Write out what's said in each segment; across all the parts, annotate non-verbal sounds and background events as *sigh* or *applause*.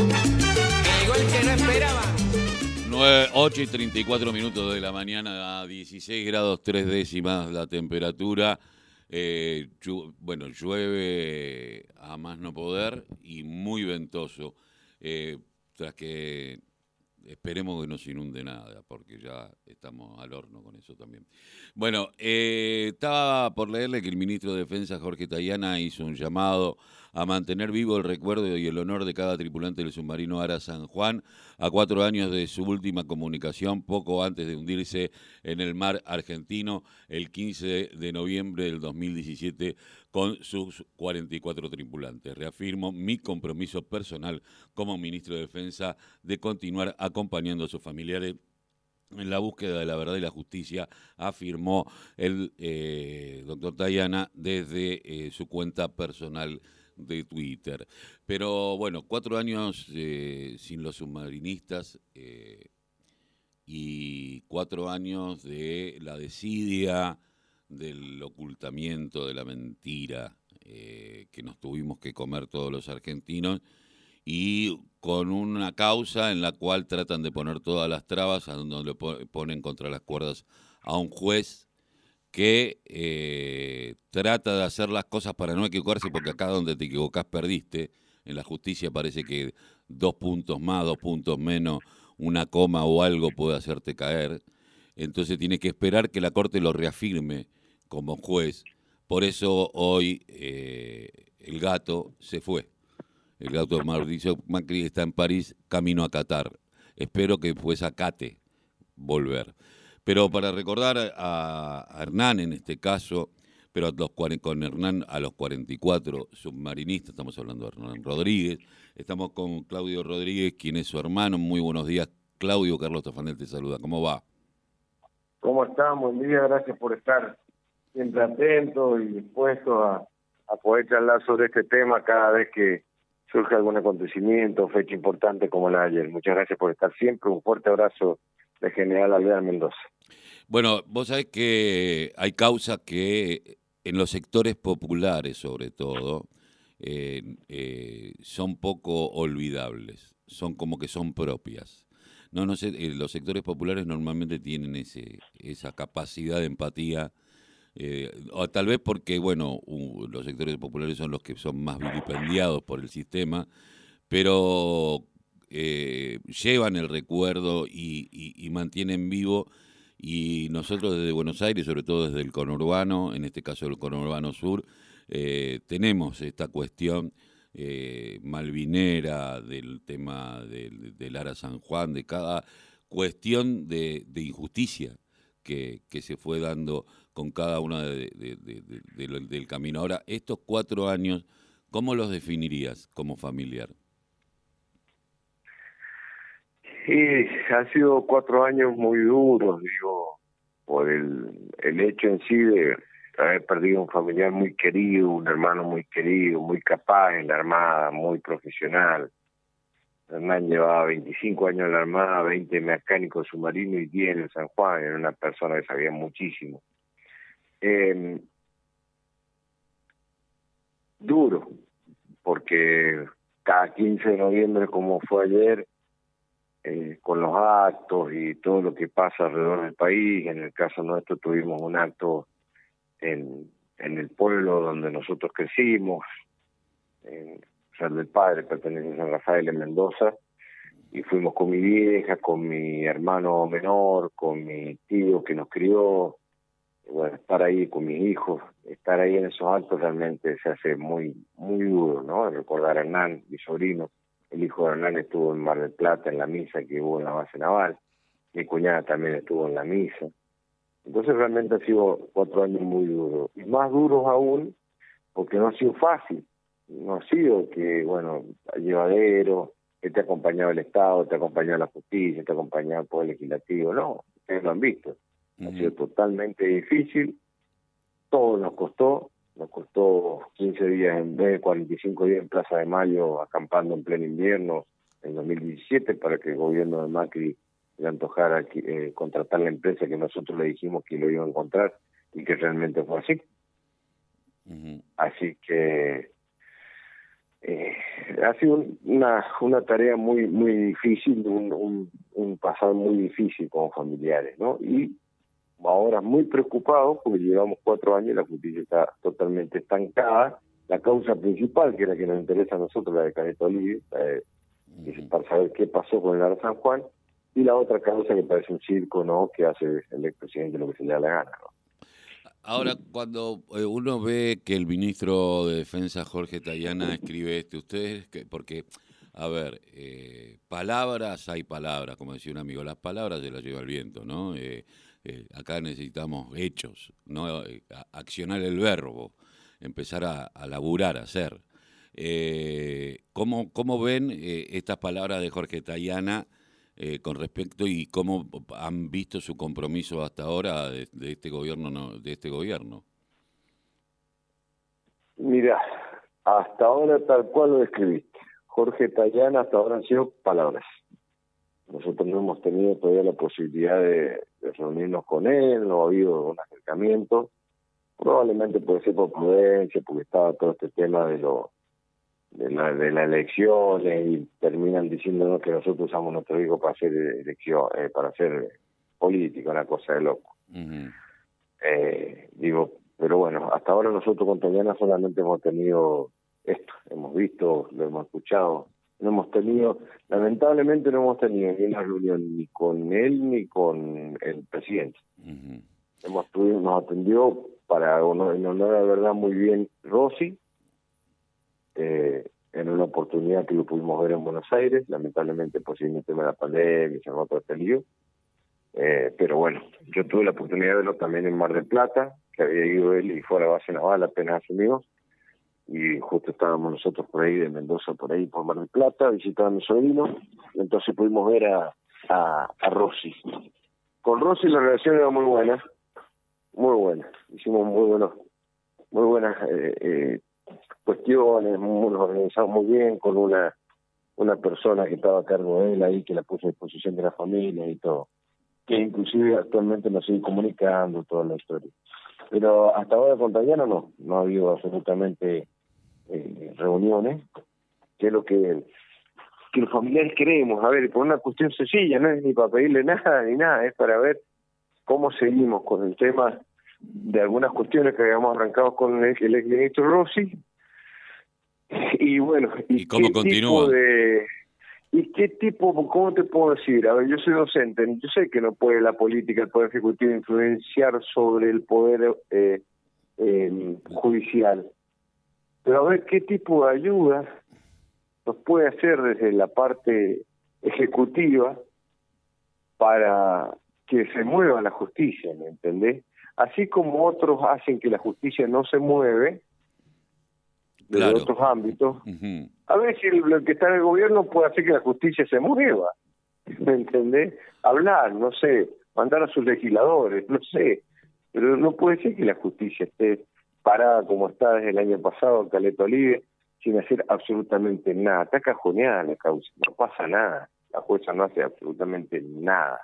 Llegó el que no esperaba. 8 y 34 minutos de la mañana, a 16 grados 3 décimas la temperatura. Eh, bueno, llueve a más no poder y muy ventoso. Eh, tras que esperemos que no se inunde nada, porque ya estamos al horno con eso también. Bueno, eh, estaba por leerle que el ministro de Defensa, Jorge Tayana, hizo un llamado a mantener vivo el recuerdo y el honor de cada tripulante del submarino Ara San Juan a cuatro años de su última comunicación, poco antes de hundirse en el mar argentino el 15 de noviembre del 2017 con sus 44 tripulantes. Reafirmo mi compromiso personal como ministro de Defensa de continuar acompañando a sus familiares en la búsqueda de la verdad y la justicia, afirmó el eh, doctor Tayana desde eh, su cuenta personal de Twitter. Pero bueno, cuatro años eh, sin los submarinistas eh, y cuatro años de la desidia, del ocultamiento, de la mentira eh, que nos tuvimos que comer todos los argentinos y con una causa en la cual tratan de poner todas las trabas, a donde le po- ponen contra las cuerdas a un juez que eh, trata de hacer las cosas para no equivocarse, porque acá donde te equivocás perdiste. En la justicia parece que dos puntos más, dos puntos menos, una coma o algo puede hacerte caer. Entonces tiene que esperar que la Corte lo reafirme como juez. Por eso hoy eh, el gato se fue. El gato de Mauricio Macri está en París, camino a Qatar. Espero que pues acate volver. Pero para recordar a, Hernán en este caso, pero con Hernán a los 44 submarinistas, estamos hablando de Hernán Rodríguez, estamos con Claudio Rodríguez, quien es su hermano. Muy buenos días, Claudio. Carlos Tafanel te saluda. ¿Cómo va? ¿Cómo están? Buen día, gracias por estar siempre atentos y dispuestos a, a poder charlar sobre este tema cada vez que surge algún acontecimiento, fecha importante como la de ayer. Muchas gracias por estar siempre. Un fuerte abrazo de General Alvear Mendoza. Bueno, vos sabés que hay causas que en los sectores populares, sobre todo, eh, eh, son poco olvidables, son como que son propias. No, no sé, eh, los sectores populares normalmente tienen ese, esa capacidad de empatía, o tal vez porque, bueno, u- los sectores populares son los que son más vilipendiados por el sistema, pero eh, llevan el recuerdo y, y- mantienen vivo. Y nosotros desde Buenos Aires, sobre todo desde el conurbano, en este caso el conurbano sur, eh, tenemos esta cuestión eh, malvinera del tema del, del Ara San Juan, de cada cuestión de, injusticia que, se fue dando con cada una de, de- de- de- del- del camino. Ahora, estos cuatro años, ¿cómo los definirías como familiar? Sí, han sido cuatro años muy duros, digo, por el, el hecho en sí de haber perdido un familiar muy querido, un hermano muy querido, muy capaz en la Armada, muy profesional. Hernán llevaba 25 años en la Armada, 20 mecánico submarino y 10 en San Juan, era una persona que sabía muchísimo. Eh, duro, porque cada 15 de noviembre, como fue ayer, eh, con los actos y todo lo que pasa alrededor del país. En el caso nuestro tuvimos un acto en, en el pueblo donde nosotros crecimos, en San del Padre, pertenece a San Rafael en Mendoza, y fuimos con mi vieja, con mi hermano menor, con mi tío que nos crió, bueno, estar ahí con mis hijos, estar ahí en esos actos realmente se hace muy, muy duro, ¿no? Recordar a Hernán, mi sobrino, el hijo de Hernán estuvo en Mar del Plata en la misa que hubo en la base naval. Mi cuñada también estuvo en la misa. Entonces realmente ha sido cuatro años muy duros. Y más duros aún porque no ha sido fácil. No ha sido que, bueno, llevadero, que te ha acompañado el Estado, te ha acompañado la justicia, te ha acompañado el Poder Legislativo. No, ustedes lo han visto. Ha sido totalmente difícil. Todo nos costó. Nos costó 15 días en vez de 45 días en Plaza de Mayo, acampando en pleno invierno en 2017 para que el gobierno de Macri le antojara eh, contratar la empresa que nosotros le dijimos que lo iba a encontrar y que realmente fue así. Así que eh, ha sido una, una tarea muy muy difícil, un, un, un pasado muy difícil como familiares, ¿no? Y ahora muy preocupados porque llevamos cuatro años y la justicia está totalmente estancada. La causa principal, que es la que nos interesa a nosotros, la de Caneto Olive, para saber qué pasó con el Ara San Juan, y la otra causa que parece un circo, ¿no? Que hace el expresidente lo que se le da la gana, ¿no? Ahora, cuando eh, uno ve que el ministro de Defensa, Jorge Tayana, escribe esto, ustedes, que, porque, a ver, eh, palabras hay palabras, como decía un amigo, las palabras se las lleva el viento, ¿no? Eh, acá necesitamos hechos, ¿no? accionar el verbo, empezar a, laburar, a hacer. ¿cómo, ¿Cómo ven estas palabras de Jorge Tayana? Eh, con respecto y cómo han visto su compromiso hasta ahora de, este gobierno de este gobierno. Mira, hasta ahora tal cual lo describiste. Jorge Tayana hasta ahora han sido palabras. Nosotros no hemos tenido todavía la posibilidad de, reunirnos con él, no ha habido un acercamiento. Probablemente puede ser por prudencia, porque estaba todo este tema de lo de la, de la elección y terminan diciéndonos que nosotros usamos nuestro hijo para hacer elección, eh, para hacer política, una cosa de loco. eh, digo, pero bueno, hasta ahora nosotros con Tayana solamente hemos tenido esto, hemos visto, lo hemos escuchado, no hemos tenido, lamentablemente no hemos tenido ni una reunión ni con él ni con el presidente. Hemos nos atendió para en honor a la verdad muy bien Rossi, eh, en una oportunidad que lo pudimos ver en Buenos Aires, lamentablemente por el tema de la pandemia, se todo este lío. Eh, pero bueno, yo tuve la oportunidad de verlo también en Mar del Plata, que había ido él y fue a la base naval apenas asumidos, y justo estábamos nosotros por ahí de Mendoza, por ahí por Mar del Plata, visitando a mi sobrino, entonces pudimos ver a, a, a Rossi. Con Rossi la relación era muy buena, muy buena, hicimos muy buenos, muy buenas eh, eh, cuestiones, nos organizamos muy bien con una una persona que estaba a cargo de él ahí, que la puso a disposición de la familia y todo, que inclusive actualmente nos sigue comunicando toda la historia. Pero hasta ahora con Tayana no, no ha habido absolutamente eh, reuniones, que es lo que, que los familiares queremos, a ver, por una cuestión sencilla, no es ni para pedirle *laughs* nada ni nada, es para ver cómo seguimos con el tema de algunas cuestiones que habíamos arrancado con el, el exministro Rossi, y bueno, ¿y, cómo continúa? De, ¿Y qué tipo, cómo te puedo decir? A ver, yo soy docente, yo sé que no puede la política, el Poder Ejecutivo influenciar sobre el Poder eh, eh, Judicial, pero a ver qué tipo de ayuda nos puede hacer desde la parte ejecutiva para que se mueva la justicia, ¿me entendés? Así como otros hacen que la justicia no se mueve, de otros ámbitos, a ver si el, que está en el gobierno puede hacer que la justicia se mueva, ¿me entendés? Hablar, no sé, mandar a sus legisladores, no sé, pero no puede ser que la justicia esté parada como está desde el año pasado en Caleta sin hacer absolutamente nada. Está cajoneada la causa, no pasa nada. La jueza no hace absolutamente nada.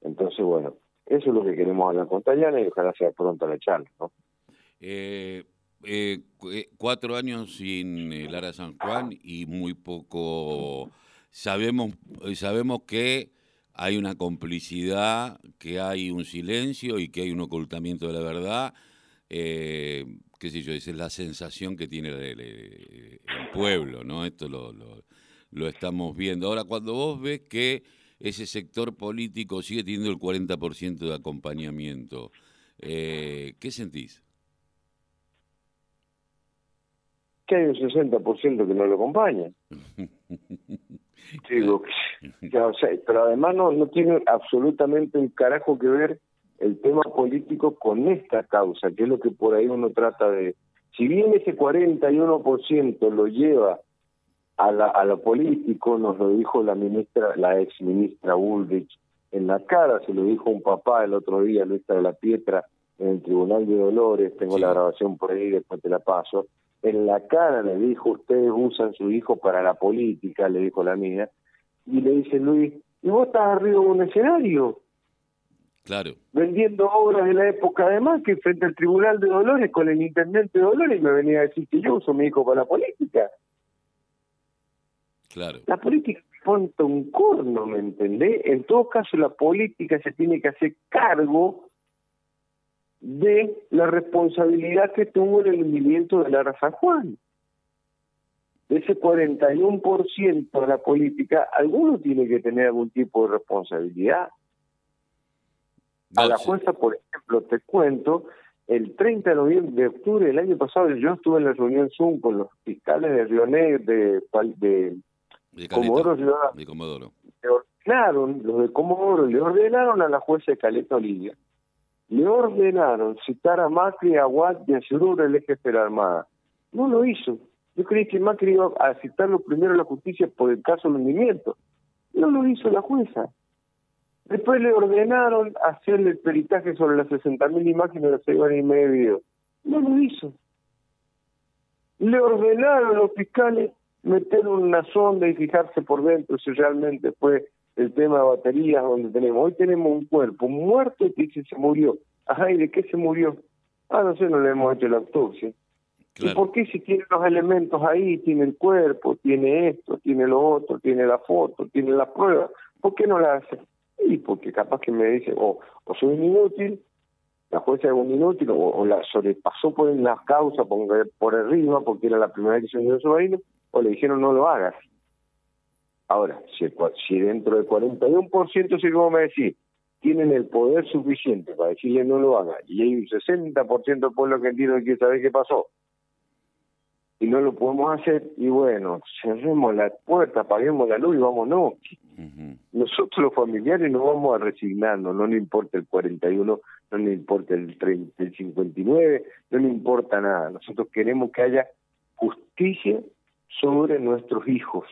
Entonces, bueno, eso es lo que queremos hablar con Tayana y ojalá sea pronto la charla, ¿no? Eh, eh, eh, cuatro años sin Lara San Juan y muy poco sabemos sabemos que hay una complicidad, que hay un silencio y que hay un ocultamiento de la verdad. Eh, qué sé yo, esa es la sensación que tiene el, pueblo, ¿no? Esto lo, lo, lo, estamos viendo. Ahora, cuando vos ves que ese sector político sigue teniendo el 40% de acompañamiento, ¿qué sentís? que hay un 60% que no lo acompaña. *laughs* Digo, pero además no, no tiene absolutamente un carajo que ver el tema político con esta causa, que es lo que por ahí uno trata de... Si bien ese 41% lo lleva a, la, a lo político, nos lo dijo la ministra, la ex ministra Ulrich en la cara, se lo dijo un papá el otro día, Luis de la Pietra, en el Tribunal de Dolores, tengo la grabación por ahí, después te la paso, en la cara le dijo, ustedes usan su hijo para la política, le dijo la mía, y le dice Luis, ¿y vos estás arriba de un escenario? Claro. Vendiendo obras de la época además que frente al Tribunal de Dolores con el Intendente de Dolores me venía a decir que yo uso mi hijo para la política. Claro. La política ponte un corno, ¿me entendés? En todo caso, la política se tiene que hacer cargo de la responsabilidad que tuvo en el hundimiento de Lara San Juan. De ese 41% de la política, alguno tiene que tener algún tipo de responsabilidad. A la jueza, por ejemplo, te cuento, el 30 de noviembre de octubre del año pasado yo estuve en la reunión Zoom con los fiscales de Río Negro, de, de, de Comodoro De Comodoro. Le ordenaron, los de Comodoro le ordenaron a la jueza de Caleta Olivia, le ordenaron citar a Macri, a Watt y a Cerura, el eje de la Armada. No lo hizo. Yo creí que Macri iba a citarlo primero a la justicia por el caso del hundimiento. No lo hizo la jueza. Después le ordenaron hacerle el peritaje sobre las 60.000 imágenes de seis horas y media de video. No lo hizo. Le ordenaron a los fiscales meter una sonda y fijarse por dentro si realmente fue el tema de baterías donde tenemos. Hoy tenemos un cuerpo muerto que dice se murió. Ajá, ¿y de qué se murió? Ah, no sé, no le hemos hecho la autopsia. ¿Y por qué si tiene los elementos ahí, tiene el cuerpo, tiene esto, tiene lo otro, tiene la foto, tiene la prueba? ¿Por qué no la hace? Y porque capaz que me dice, o, o soy un inútil, la jueza es un inútil, o, la sobrepasó por las causas por, por arriba, porque era la primera vez que se unió su vaina, o le dijeron no lo hagas. Ahora, si, si dentro del 41%, si como me decís, tienen el poder suficiente para decirle no lo haga, y hay un 60% del pueblo argentino que quiere saber qué pasó, y no lo podemos hacer, y bueno, cerremos la puerta, apaguemos la luz y vámonos. Nosotros los familiares no vamos a resignarnos, no nos importa el 41, no nos importa el, 30, el 59, no nos importa nada. Nosotros queremos que haya justicia sobre nuestros hijos,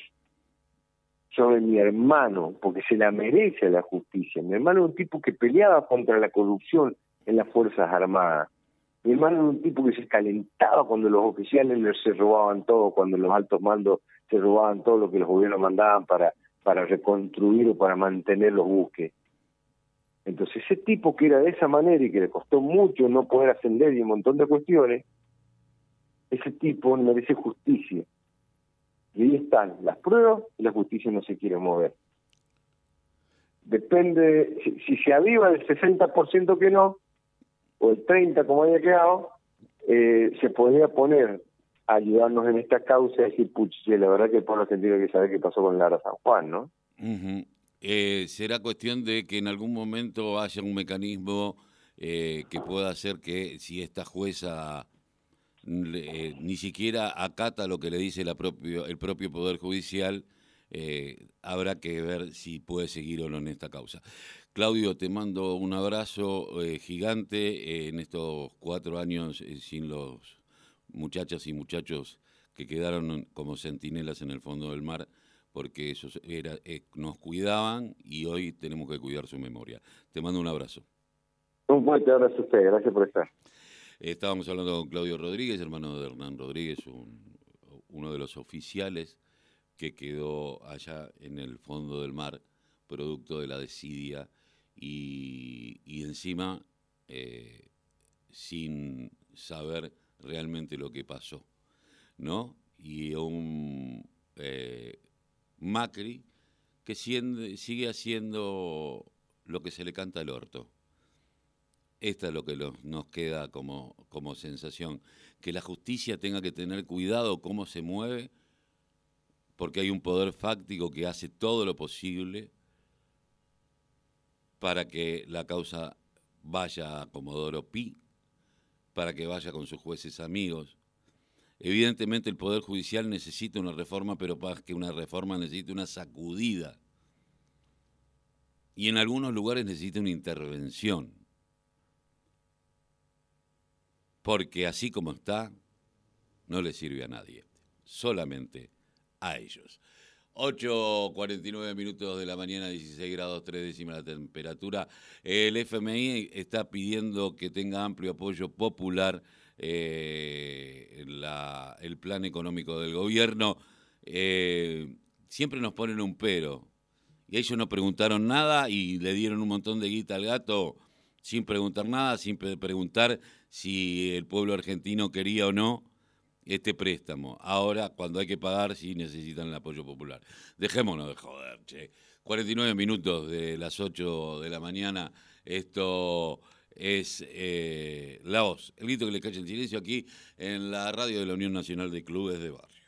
sobre mi hermano, porque se la merece la justicia. Mi hermano es un tipo que peleaba contra la corrupción en las Fuerzas Armadas. Mi hermano era un tipo que se calentaba cuando los oficiales se robaban todo, cuando los altos mandos se robaban todo lo que los gobiernos mandaban para, para reconstruir o para mantener los buques. Entonces ese tipo que era de esa manera y que le costó mucho no poder ascender y un montón de cuestiones, ese tipo merece justicia. Y ahí están las pruebas y la justicia no se quiere mover. Depende, si, si se aviva el 60% que no, o el 30 como haya quedado, eh, se podría poner a ayudarnos en esta causa y decir, puch, la verdad que el pueblo argentino que saber qué pasó con Lara San Juan, ¿no? eh, será cuestión de que en algún momento haya un mecanismo eh, que pueda hacer que si esta jueza eh, ni siquiera acata lo que le dice el propio Poder Judicial, eh, habrá que ver si puede seguir o no en esta causa. Claudio, te mando un abrazo eh, gigante en estos cuatro años sin los muchachas y muchachos que quedaron como centinelas en el fondo del mar, porque esos era, nos cuidaban y hoy tenemos que cuidar su memoria. Te mando un abrazo. Un fuerte abrazo a usted, gracias por estar. Estábamos hablando con Claudio Rodríguez, hermano de Hernán Rodríguez, uno de los oficiales que quedó allá en el fondo del mar, producto de la desidia y, encima eh, sin saber realmente lo que pasó, ¿no? Y un eh, Macri que sigue haciendo lo que se le canta al orto. Esta es lo que nos queda como, como sensación, que la justicia tenga que tener cuidado cómo se mueve, porque hay un poder fáctico que hace todo lo posible para que la causa vaya a Comodoro Pi, para que vaya con sus jueces amigos. Evidentemente el Poder Judicial necesita una reforma, pero más que una reforma necesita una sacudida. Y en algunos lugares necesita una intervención porque así como está, no le sirve a nadie, solamente a ellos. 8.49 minutos de la mañana, 16 grados 3 décimas la temperatura. El FMI está pidiendo que tenga amplio apoyo popular eh, el plan económico del gobierno. Eh, siempre nos ponen un pero. Y ellos no preguntaron nada y le dieron un montón de guita al gato sin preguntar nada, sin preguntar si el pueblo argentino quería o no este préstamo. Ahora, cuando hay que pagar, sí necesitan el apoyo popular. Dejémonos de joder, che. 49 minutos de las 8 de la mañana. Esto es eh, La Voz, el grito que le cae en silencio aquí en la radio de la Unión Nacional de Clubes de Barrio.